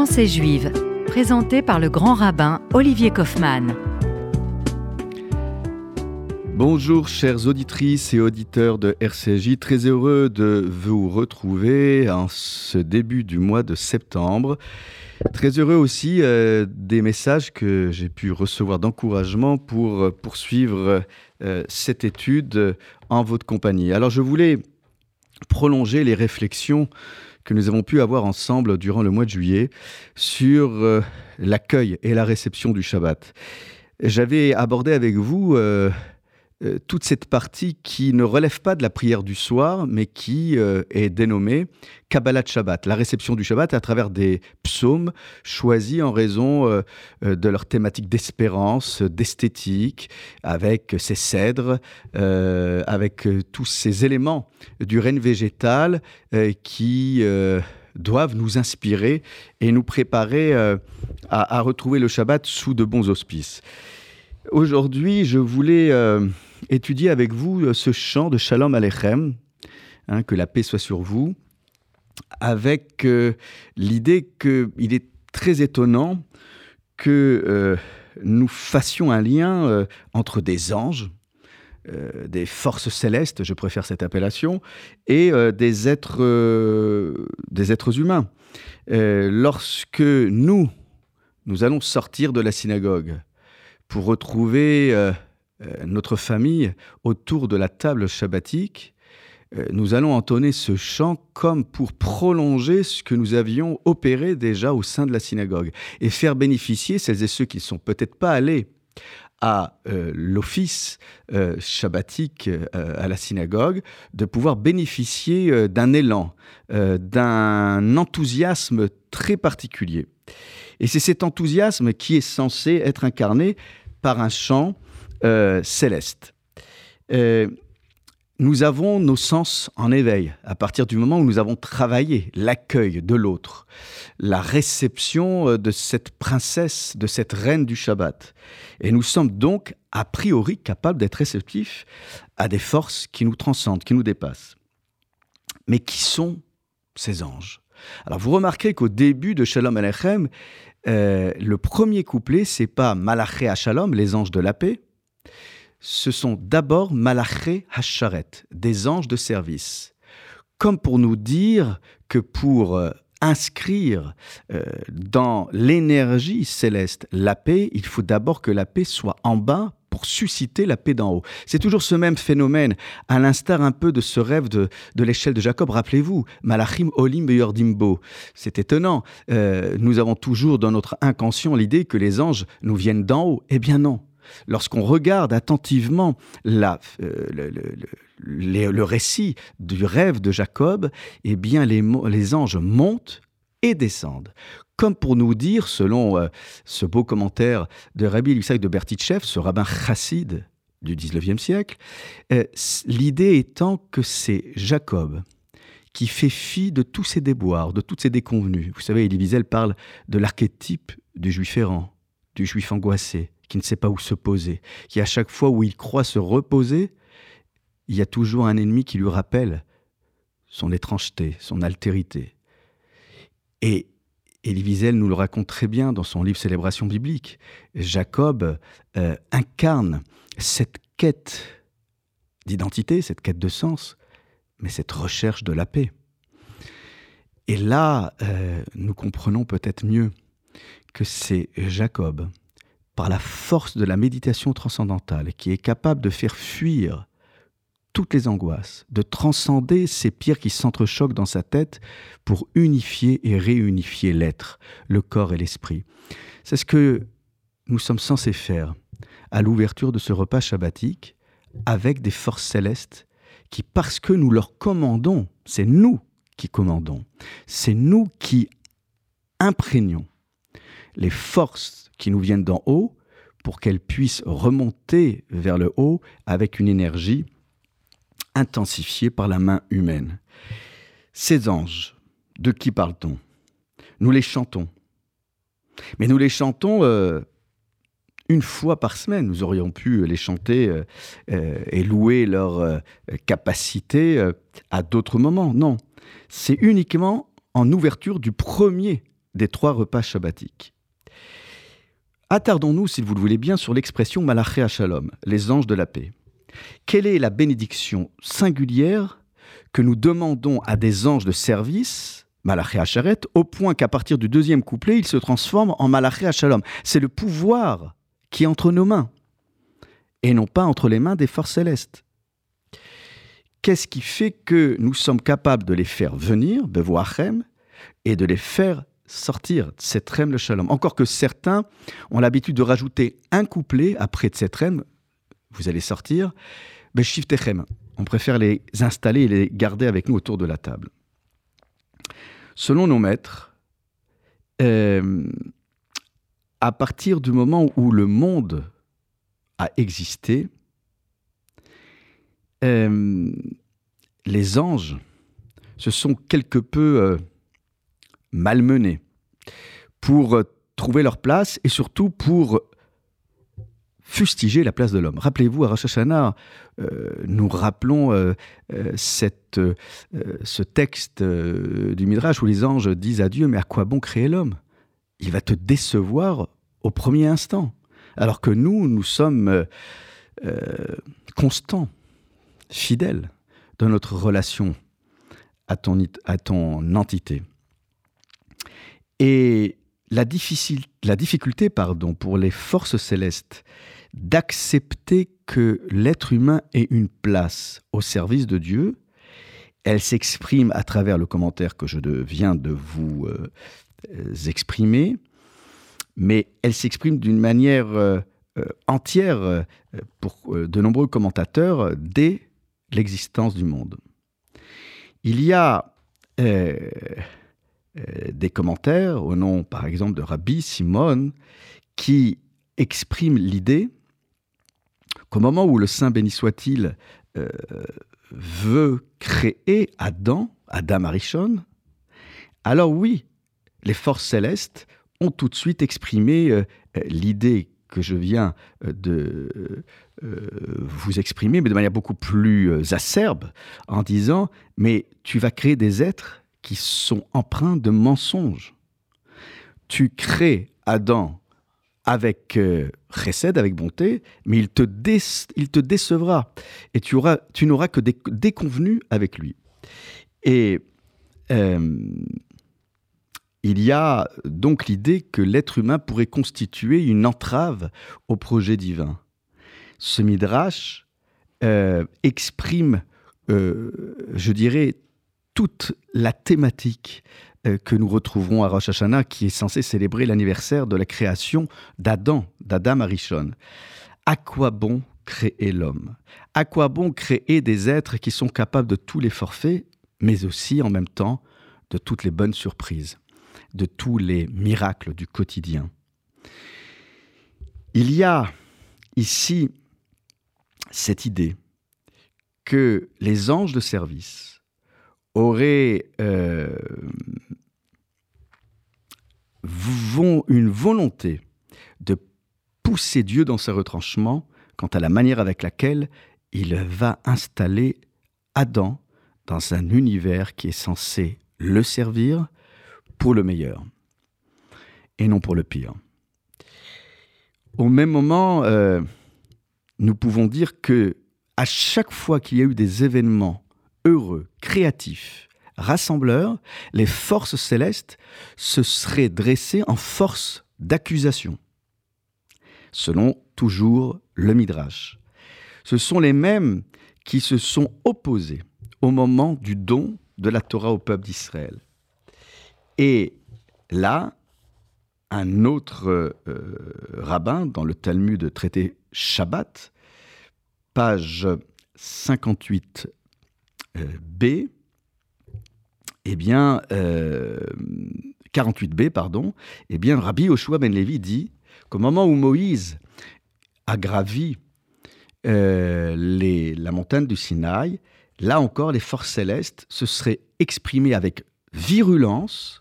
Pensée juive, présenté par le grand rabbin Olivier Kaufmann. Bonjour chères auditrices et auditeurs de RCJ, très heureux de vous retrouver en ce début du mois de septembre. Très heureux aussi euh, des messages que j'ai pu recevoir d'encouragement pour euh, poursuivre euh, cette étude en votre compagnie. Alors je voulais prolonger les réflexions que nous avons pu avoir ensemble durant le mois de juillet sur l'accueil et la réception du Shabbat. J'avais abordé avec vous euh, toute cette partie qui ne relève pas de la prière du soir, mais qui euh, est dénommée Kabbalat Shabbat, la réception du Shabbat à travers des psaumes choisis en raison euh, de leur thématique d'espérance, d'esthétique, avec ces cèdres, avec tous ces éléments du règne végétal qui doivent nous inspirer et nous préparer à, retrouver le Shabbat sous de bons auspices. Aujourd'hui, je voulais étudier avec vous euh, ce chant de Shalom Aleichem, hein, que la paix soit sur vous, avec euh, l'idée qu'il est très étonnant que euh, nous fassions un lien entre des anges, des forces célestes, je préfère cette appellation, et des, êtres, des êtres humains. lorsque nous, nous allons sortir de la synagogue pour retrouver euh, notre famille autour de la table shabbatique, euh, nous allons entonner ce chant comme pour prolonger ce que nous avions opéré déjà au sein de la synagogue et faire bénéficier celles et ceux qui ne sont peut-être pas allés à euh, l'office shabbatique à la synagogue, de pouvoir bénéficier d'un élan, d'un enthousiasme très particulier. Et c'est cet enthousiasme qui est censé être incarné par un chant euh, céleste. Euh, nous avons nos sens en éveil à partir du moment où nous avons travaillé l'accueil de l'autre, la réception euh, de cette princesse, de cette reine du Shabbat. Et nous sommes donc a priori capables d'être réceptifs à des forces qui nous transcendent, qui nous dépassent. Mais qui sont ces anges? Alors vous remarquez qu'au début de Shalom Alechem, le premier couplet, c'est pas Malaché à Shalom, les anges de la paix, ce sont d'abord Malaché Hasharet, des anges de service. Comme pour nous dire que pour euh, inscrire euh, dans l'énergie céleste la paix, il faut d'abord que la paix soit en bas pour susciter la paix d'en haut. C'est toujours ce même phénomène, à l'instar un peu de ce rêve de, l'échelle de Jacob. Rappelez-vous, Malachim Olim Beyordimbo. C'est étonnant. Euh, nous avons toujours dans notre inconscient l'idée que les anges nous viennent d'en haut. Eh bien non. Lorsqu'on regarde attentivement euh, le, récit du rêve de Jacob, eh bien les, anges montent et descendent. Comme pour nous dire, selon euh, ce beau commentaire de Rabbi Lussaï de Bertichev, ce rabbin chassid du XIXe siècle, euh, l'idée étant que c'est Jacob qui fait fi de tous ses déboires, de toutes ses déconvenues. Vous savez, Elie Wiesel parle de l'archétype du juif errant, du juif angoissé, qui ne sait pas où se poser, qui à chaque fois où il croit se reposer, il y a toujours un ennemi qui lui rappelle son étrangeté, son altérité. Et Elie Wiesel nous le raconte très bien dans son livre Célébration biblique. Jacob euh, incarne cette quête d'identité, cette quête de sens, mais cette recherche de la paix. Et là, euh, nous comprenons peut-être mieux que c'est Jacob par la force de la méditation transcendantale, qui est capable de faire fuir toutes les angoisses, de transcender ces pierres qui s'entrechoquent dans sa tête pour unifier et réunifier l'être, le corps et l'esprit. C'est ce que nous sommes censés faire à l'ouverture de ce repas shabbatique avec des forces célestes qui, parce que nous leur commandons, c'est nous qui commandons, c'est nous qui imprégnons les forces qui nous viennent d'en haut pour qu'elles puissent remonter vers le haut avec une énergie intensifiée par la main humaine. Ces anges, de qui parle-t-on? Nous les chantons. Mais nous les chantons euh, une fois par semaine. Nous aurions pu les chanter euh, euh, et louer leur capacité à d'autres moments. Non, c'est uniquement en ouverture du premier des trois repas shabbatiques. Attardons-nous, si vous le voulez bien, sur l'expression Malaché Shalom, les anges de la paix. Quelle est la bénédiction singulière que nous demandons à des anges de service, Malaché Hacharet, au point qu'à partir du deuxième couplet, ils se transforment en Malaché Shalom? C'est le pouvoir qui est entre nos mains, et non pas entre les mains des forces célestes. Qu'est-ce qui fait que nous sommes capables de les faire venir, Bevoachem, et de les faire sortir Tsetrem le Shalom Encore que certains ont l'habitude de rajouter un couplet après Tsetrem, vous allez sortir, Beshiftechem. On préfère les installer et les garder avec nous autour de la table. Selon nos maîtres, euh, à partir du moment où le monde a existé, euh, les anges se sont quelque peu euh, malmenés pour euh, trouver leur place et surtout pour fustiger la place de l'homme. Rappelez-vous, à Rosh Hashanah, nous rappelons ce texte du Midrash où les anges disent à Dieu, mais à quoi bon créer l'homme? Il va te décevoir au premier instant. Alors que nous, nous sommes constants fidèle dans notre relation à ton entité. Et la, difficulté pardon, pour les forces célestes d'accepter que l'être humain ait une place au service de Dieu, elle s'exprime à travers le commentaire que je viens de vous euh, exprimer, mais elle s'exprime d'une manière euh, euh, entière pour de nombreux commentateurs dès l'existence du monde. Il y a euh, euh, des commentaires au nom, par exemple, de Rabbi Simon, qui expriment l'idée qu'au moment où le Saint béni soit-il euh, veut créer Adam, Adam Arishon, alors oui, les forces célestes ont tout de suite exprimé l'idée que je viens euh, de euh, euh, vous exprimer, mais de manière beaucoup plus acerbe, en disant, mais tu vas créer des êtres qui sont empreints de mensonges. Tu crées Adam avec euh, avec bonté, mais il te, il te décevra. Et tu, tu n'auras que des déconvenus avec lui. Et il y a donc l'idée que l'être humain pourrait constituer une entrave au projet divin. Ce midrash euh, exprime, euh, je dirais, toute la thématique euh, que nous retrouverons à Rosh Hashanah, qui est censé célébrer l'anniversaire de la création d'Adam, d'Adam Arishon. À quoi bon créer l'homme? À quoi bon créer des êtres qui sont capables de tous les forfaits, mais aussi en même temps de toutes les bonnes surprises de tous les miracles du quotidien? Il y a ici cette idée que les anges de service auraient euh, une volonté de pousser Dieu dans ses retranchements quant à la manière avec laquelle il va installer Adam dans un univers qui est censé le servir, pour le meilleur et non pour le pire. Au même moment, euh, nous pouvons dire que à chaque fois qu'il y a eu des événements heureux, créatifs, rassembleurs, les forces célestes se seraient dressées en force d'accusation, selon toujours le Midrash. Ce sont les mêmes qui se sont opposés au moment du don de la Torah au peuple d'Israël. Et là, un autre euh, rabbin dans le Talmud traité Shabbat, page 58b, euh, eh bien, 48b, euh, pardon, eh bien, Rabbi Yoshua ben Levi dit qu'au moment où Moïse a gravi les, la montagne du Sinaï, là encore, les forces célestes se seraient exprimées avec virulence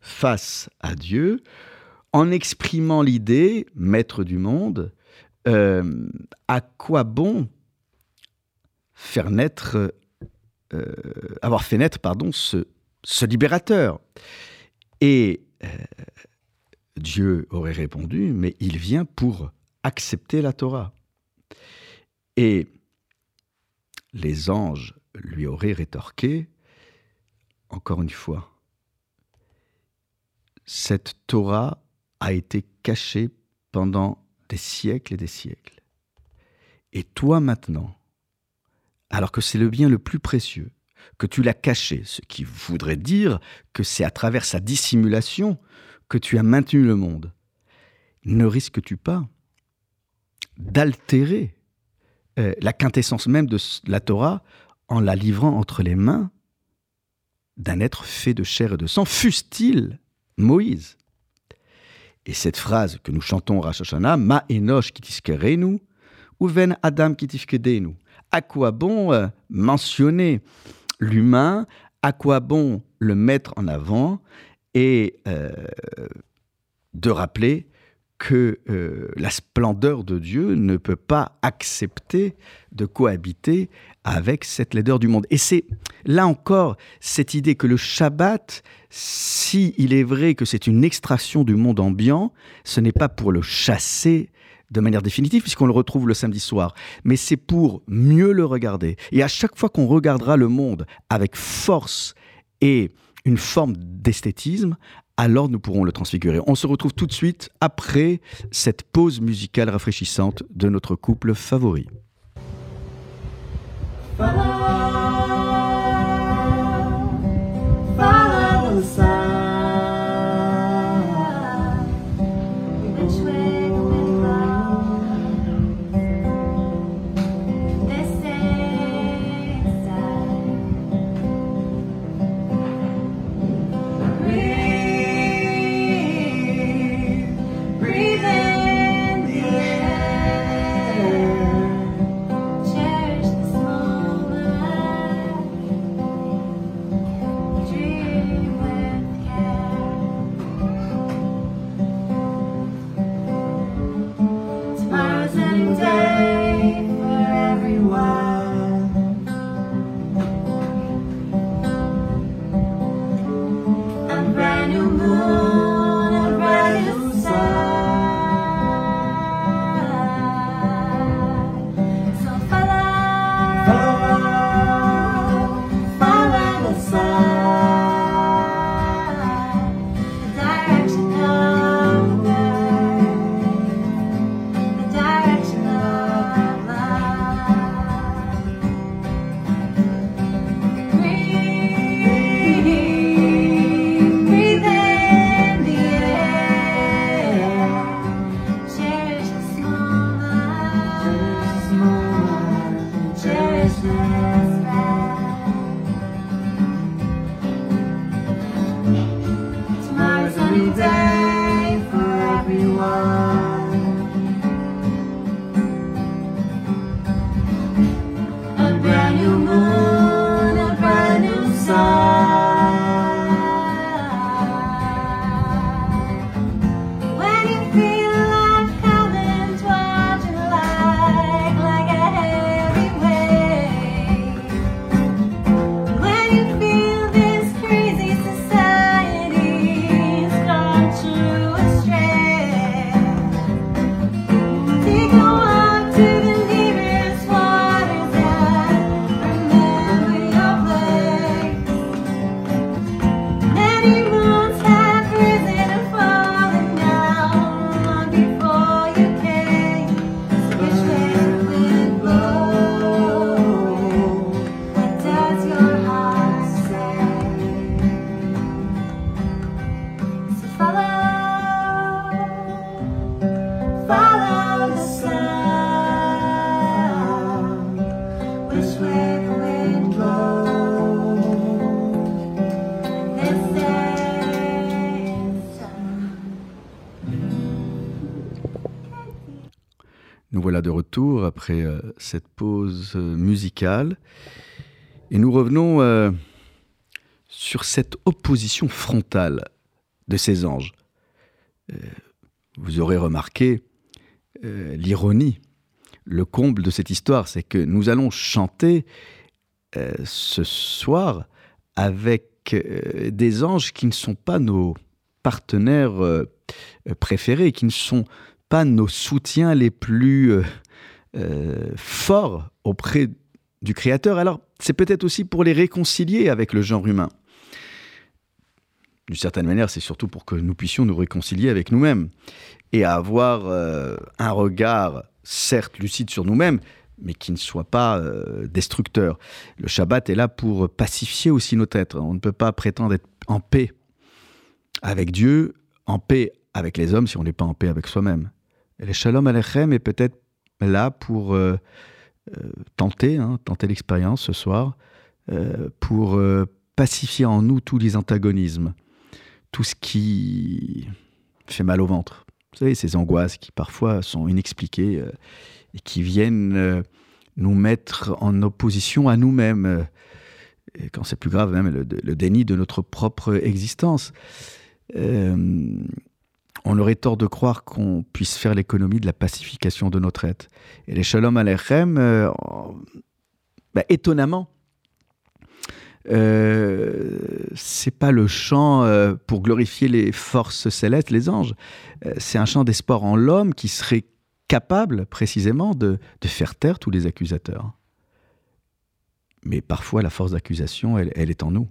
face à Dieu en exprimant l'idée, maître du monde, euh, à quoi bon faire naître, euh, avoir fait naître, pardon, ce, ce libérateur. Et Dieu aurait répondu, mais il vient pour accepter la Torah. Et les anges lui auraient rétorqué, encore une fois, cette Torah a été cachée pendant des siècles et des siècles. Et toi maintenant, alors que c'est le bien le plus précieux, que tu l'as caché, ce qui voudrait dire que c'est à travers sa dissimulation que tu as maintenu le monde, ne risques-tu pas d'altérer euh, la quintessence même de la Torah en la livrant entre les mains d'un être fait de chair et de sang, fût-il Moïse? Et cette phrase que nous chantons Rosh Hashanah, Ma enosh kitiskerenu, ou ven Adam kitifkedenu. À quoi bon euh, mentionner l'humain À quoi bon le mettre en avant Et euh, de rappeler que euh, la splendeur de Dieu ne peut pas accepter de cohabiter avec cette laideur du monde. Et c'est là encore cette idée que le Shabbat, si il est vrai que c'est une extraction du monde ambiant, ce n'est pas pour le chasser de manière définitive, puisqu'on le retrouve le samedi soir, mais c'est pour mieux le regarder. Et à chaque fois qu'on regardera le monde avec force et une forme d'esthétisme, alors nous pourrons le transfigurer. On se retrouve tout de suite après cette pause musicale rafraîchissante de notre couple favori. Cette pause euh, musicale. Et nous revenons euh, sur cette opposition frontale de ces anges. vous aurez remarqué l'ironie, le comble de cette histoire, c'est que nous allons chanter ce soir avec des anges qui ne sont pas nos partenaires euh, préférés, qui ne sont pas nos soutiens les plus forts auprès du Créateur. Alors, c'est peut-être aussi pour les réconcilier avec le genre humain. D'une certaine manière, c'est surtout pour que nous puissions nous réconcilier avec nous-mêmes et avoir un regard, certes lucide sur nous-mêmes, mais qui ne soit pas euh, destructeur. Le Shabbat est là pour pacifier aussi notre être. On ne peut pas prétendre être en paix avec Dieu, en paix avec les hommes si on n'est pas en paix avec soi-même. Et le Shalom Alechem est peut-être là pour euh, euh, tenter, hein, tenter l'expérience ce soir, pour pacifier en nous tous les antagonismes, tout ce qui fait mal au ventre. Vous savez, ces angoisses qui parfois sont inexpliquées et qui viennent euh, nous mettre en opposition à nous-mêmes. Euh, quand c'est plus grave, même le, déni de notre propre existence. Euh, on aurait tort de croire qu'on puisse faire l'économie de la pacification de notre être. Et les Shalom Aleichem, bah, étonnamment, euh, c'est pas le chant pour glorifier les forces célestes, les anges. c'est un chant d'espoir en l'homme qui serait capable précisément de, faire taire tous les accusateurs. Mais parfois, la force d'accusation, elle, est en nous.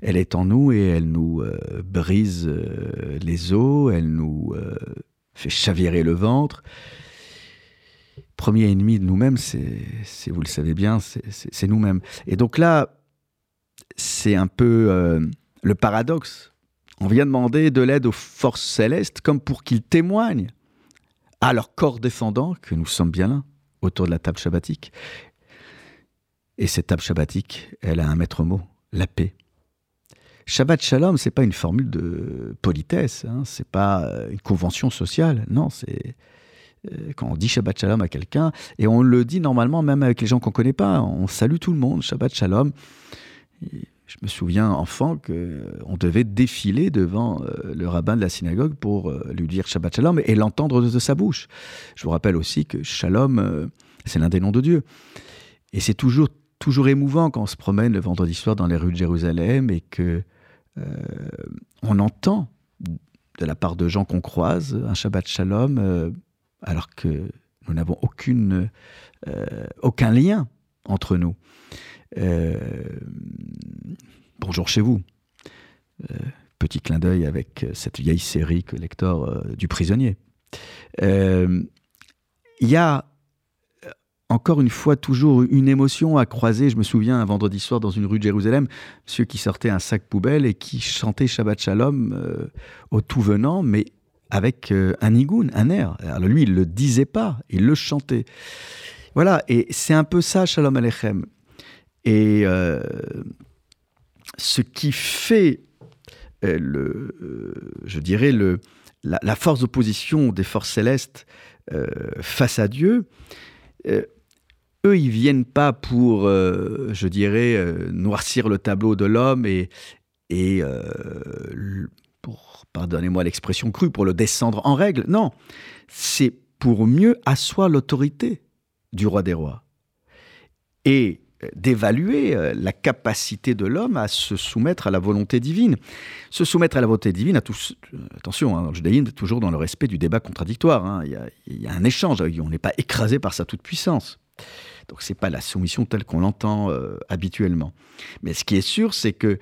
Elle est en nous et elle nous euh, brise euh, les os, elle nous euh, fait chavirer le ventre. Premier ennemi de nous-mêmes, c'est, vous le savez bien, c'est nous-mêmes. Et donc là, c'est un peu le paradoxe. On vient demander de l'aide aux forces célestes comme pour qu'ils témoignent à leur corps défendant que nous sommes bien là, autour de la table shabbatique. Et cette table shabbatique, elle a un maître mot, la paix. Shabbat Shalom, c'est pas une formule de politesse, hein, c'est pas euh, une convention sociale, non, c'est euh, quand on dit Shabbat Shalom à quelqu'un, et on le dit normalement même avec les gens qu'on connaît pas, on salue tout le monde, Shabbat Shalom. Je me souviens, enfant, qu'on euh, devait défiler devant le rabbin de la synagogue pour lui dire Shabbat Shalom et l'entendre de sa bouche. Je vous rappelle aussi que Shalom, c'est l'un des noms de Dieu. Et c'est toujours, toujours émouvant quand on se promène le vendredi soir dans les rues de Jérusalem et que on entend de la part de gens qu'on croise un Shabbat Shalom alors que nous n'avons aucune, aucun lien entre nous. Euh, bonjour chez vous. Euh, petit clin d'œil avec cette vieille série que lecteur euh, du prisonnier. Il y a encore une fois toujours une émotion à croiser. Je me souviens un vendredi soir dans une rue de Jérusalem, monsieur qui sortait un sac poubelle et qui chantait Shabbat Shalom au tout venant, mais avec un nigoun, un air. Alors lui, il le disait pas, il le chantait. Voilà, et c'est un peu ça, Shalom Aleichem. Et euh, ce qui fait, euh, le, euh, je dirais, le, la, force d'opposition des forces célestes face à Dieu, eux, ils viennent pas pour, je dirais, noircir le tableau de l'homme et, et pour, pardonnez-moi l'expression crue, pour le descendre en règle. Non, c'est pour mieux asseoir l'autorité du roi des rois. Et d'évaluer euh, la capacité de l'homme à se soumettre à la volonté divine. Se soumettre à la volonté divine, euh, attention, hein, le judaïsme, toujours dans le respect du débat contradictoire. Hein. il, y a, un échange, on n'est pas écrasé par sa toute-puissance. Donc c'est pas la soumission telle qu'on l'entend euh, habituellement. Mais ce qui est sûr, c'est que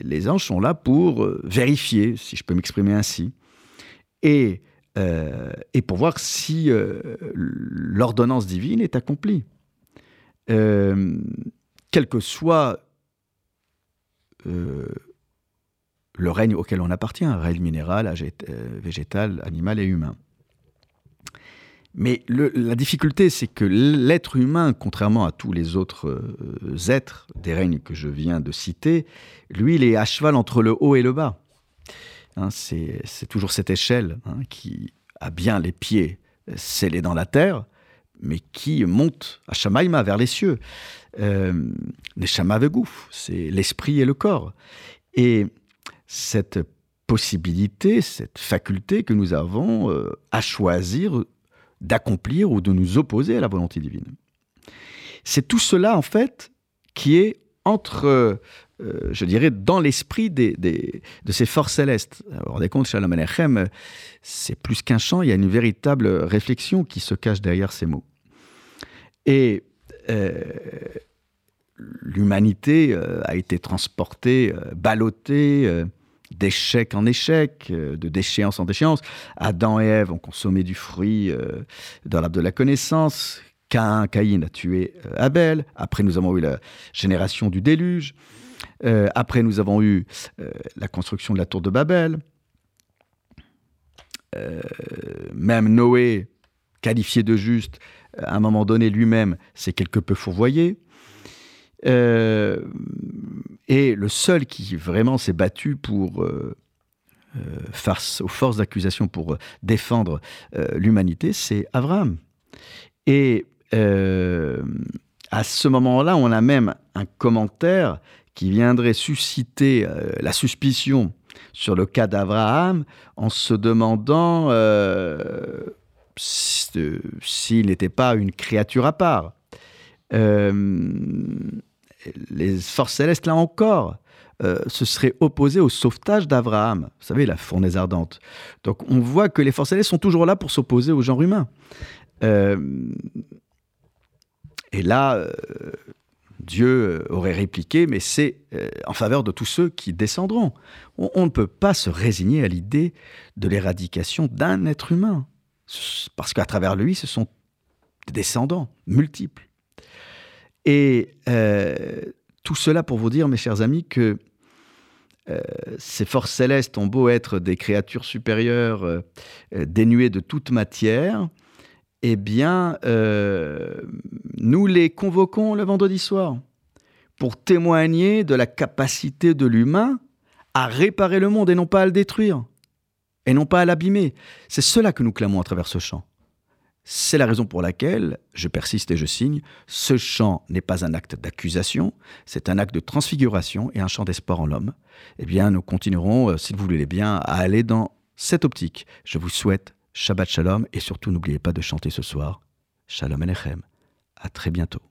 les anges sont là pour vérifier, si je peux m'exprimer ainsi, et, et pour voir si l'ordonnance divine est accomplie. Euh, quel que soit euh, le règne auquel on appartient, règne minéral, euh, végétal, animal et humain. Mais la difficulté, c'est que l'être humain, contrairement à tous les autres êtres des règnes que je viens de citer, lui, il est à cheval entre le haut et le bas. Hein, c'est toujours cette échelle hein, qui a bien les pieds scellés dans la terre, mais qui monte à Shamaïma, vers les cieux. Euh, Neshama Vegouf, c'est l'esprit et le corps. Et cette possibilité, cette faculté que nous avons euh, à choisir d'accomplir ou de nous opposer à la volonté divine. C'est tout cela, en fait, qui est entre je dirais, dans l'esprit des, de ces forces célestes. Vous vous rendez compte, Shalom Alechem, c'est plus qu'un chant, il y a une véritable réflexion qui se cache derrière ces mots. Et l'humanité a été transportée, ballottée, d'échec en échec, euh, de déchéance en déchéance. Adam et Ève ont consommé du fruit euh, dans l'arbre de la connaissance. Cain, Caïn a tué euh, Abel. Après, nous avons eu la génération du déluge. après, nous avons eu la construction de la tour de Babel. même Noé, qualifié de juste, à un moment donné lui-même, s'est quelque peu fourvoyé. Euh, et le seul qui vraiment s'est battu pour euh, euh, face aux forces d'accusation pour défendre l'humanité, c'est Abraham. Et à ce moment-là, on a même un commentaire qui viendrait susciter la suspicion sur le cas d'Abraham en se demandant s'il n'était pas une créature à part les forces célestes, là encore, euh, se seraient opposées au sauvetage d'Abraham. Vous savez, la fournaise ardente. Donc on voit que les forces célestes sont toujours là pour s'opposer au genre humain. Euh, et là, euh, Dieu aurait répliqué, mais c'est en faveur de tous ceux qui descendront. On, ne peut pas se résigner à l'idée de l'éradication d'un être humain, parce qu'à travers lui, ce sont des descendants multiples. Et euh, tout cela pour vous dire, mes chers amis, que euh, ces forces célestes ont beau être des créatures supérieures, euh, dénuées de toute matière, eh bien, nous les convoquons le vendredi soir pour témoigner de la capacité de l'humain à réparer le monde et non pas à le détruire, et non pas à l'abîmer. C'est cela que nous clamons à travers ce chant. C'est la raison pour laquelle, je persiste et je signe, ce chant n'est pas un acte d'accusation, c'est un acte de transfiguration et un chant d'espoir en l'homme. Eh bien, nous continuerons, euh, si vous voulez bien, à aller dans cette optique. Je vous souhaite Shabbat Shalom et surtout n'oubliez pas de chanter ce soir Shalom Alechem. À très bientôt.